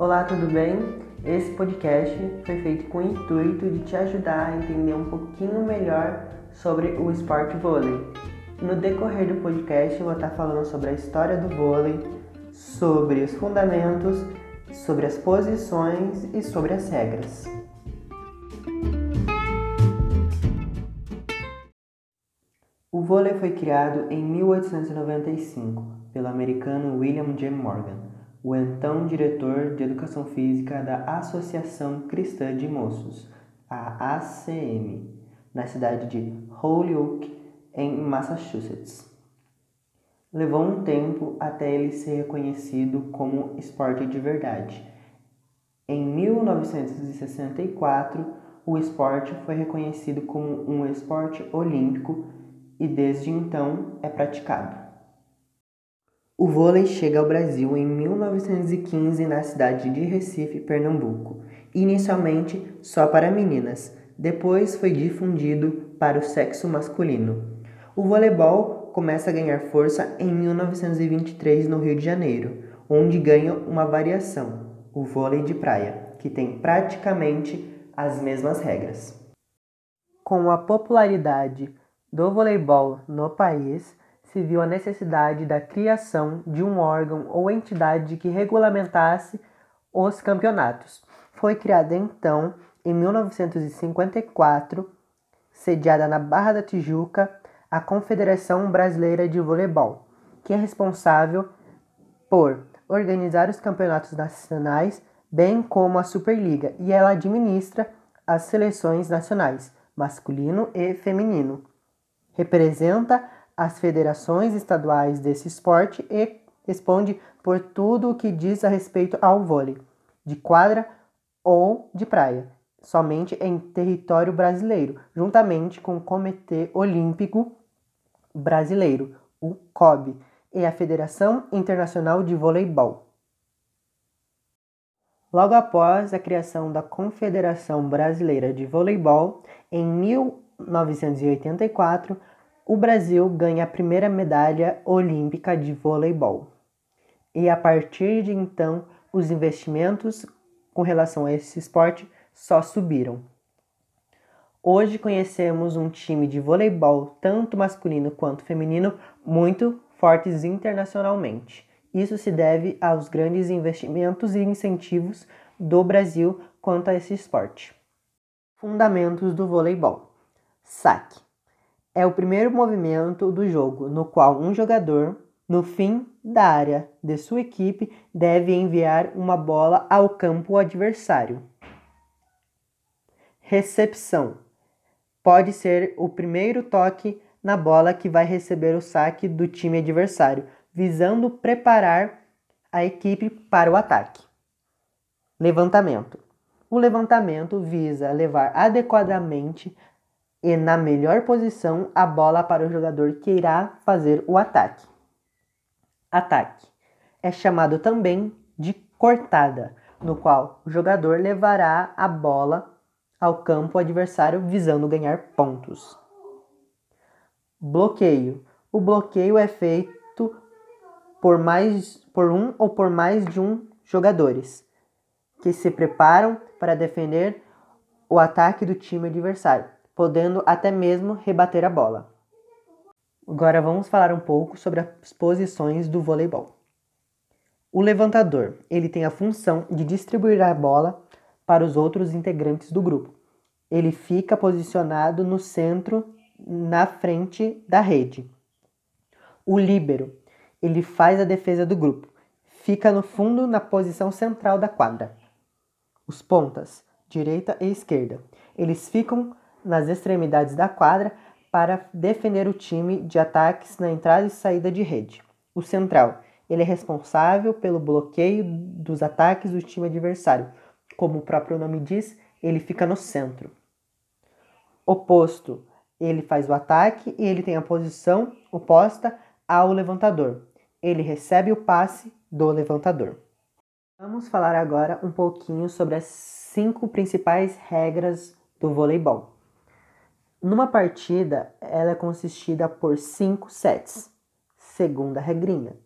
Olá, tudo bem? Esse podcast foi feito com o intuito de te ajudar a entender um pouquinho melhor sobre o esporte vôlei. No decorrer do podcast, eu vou estar falando sobre a história do vôlei, sobre os fundamentos, sobre as posições e sobre as regras. O vôlei foi criado em 1895 pelo americano William J. Morgan, o então diretor de Educação Física da Associação Cristã de Moços, a ACM, na cidade de Holyoke, em Massachusetts. Levou um tempo até ele ser reconhecido como esporte de verdade. Em 1964, o esporte foi reconhecido como um esporte olímpico e desde então é praticado. O vôlei chega ao Brasil em 1915 na cidade de Recife, Pernambuco, inicialmente só para meninas, depois foi difundido para o sexo masculino. O voleibol começa a ganhar força em 1923 no Rio de Janeiro, onde ganha uma variação, o vôlei de praia, que tem praticamente as mesmas regras. Com a popularidade do voleibol no país, se viu a necessidade da criação de um órgão ou entidade que regulamentasse os campeonatos. Foi criada então, em 1954, sediada na Barra da Tijuca, a Confederação Brasileira de Voleibol, que é responsável por organizar os campeonatos nacionais, bem como a Superliga, e ela administra as seleções nacionais, masculino e feminino representa as federações estaduais desse esporte e responde por tudo o que diz a respeito ao vôlei, de quadra ou de praia, somente em território brasileiro, juntamente com o Comitê Olímpico Brasileiro, o COB, e a Federação Internacional de Voleibol. Logo após a criação da Confederação Brasileira de Voleibol, em 1984, o Brasil ganha a primeira medalha olímpica de voleibol. E a partir de então, os investimentos com relação a esse esporte só subiram. Hoje conhecemos um time de voleibol, tanto masculino quanto feminino, muito fortes internacionalmente. Isso se deve aos grandes investimentos e incentivos do Brasil quanto a esse esporte. Fundamentos do voleibol: saque é o primeiro movimento do jogo no qual um jogador, no fim da área de sua equipe, deve enviar uma bola ao campo adversário. Recepção pode ser o primeiro toque na bola que vai receber o saque do time adversário, visando preparar a equipe para o ataque. Levantamento. O levantamento visa levar adequadamente e na melhor posição a bola para o jogador que irá fazer o ataque. Ataque é chamado também de cortada, no qual o jogador levará a bola ao campo adversário visando ganhar pontos. Bloqueio. O bloqueio é feito por mais por um ou por mais de um jogadores que se preparam para defender o ataque do time adversário podendo até mesmo rebater a bola. Agora vamos falar um pouco sobre as posições do voleibol. O levantador, ele tem a função de distribuir a bola para os outros integrantes do grupo. Ele fica posicionado no centro, na frente da rede. O líbero, ele faz a defesa do grupo. Fica no fundo na posição central da quadra. Os pontas, direita e esquerda, eles ficam nas extremidades da quadra para defender o time de ataques na entrada e saída de rede. O central, ele é responsável pelo bloqueio dos ataques do time adversário. Como o próprio nome diz, ele fica no centro. Oposto, ele faz o ataque e ele tem a posição oposta ao levantador. Ele recebe o passe do levantador. Vamos falar agora um pouquinho sobre as cinco principais regras do voleibol. Numa partida, ela é consistida por cinco sets. Segunda regrinha.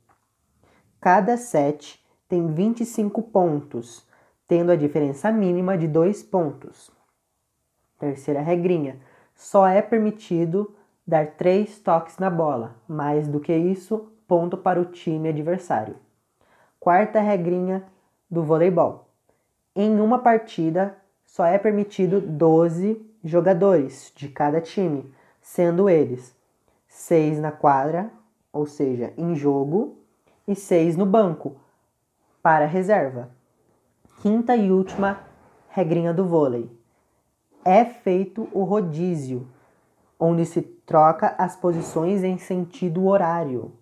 Cada set tem 25 pontos, tendo a diferença mínima de 2 pontos. Terceira regrinha: só é permitido dar 3 toques na bola, mais do que isso, ponto para o time adversário. Quarta regrinha do voleibol: em uma partida só é permitido 12 jogadores de cada time, sendo eles 6 na quadra, ou seja, em jogo, e 6 no banco, para reserva. Quinta e última regrinha do vôlei: é feito o rodízio, onde se troca as posições em sentido horário.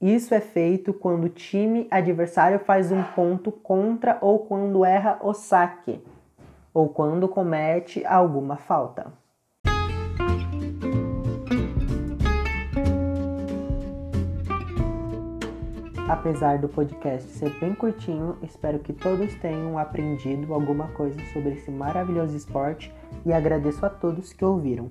Isso é feito quando o time adversário faz um ponto contra ou quando erra o saque, ou quando comete alguma falta. Apesar do podcast ser bem curtinho, espero que todos tenham aprendido alguma coisa sobre esse maravilhoso esporte e agradeço a todos que ouviram.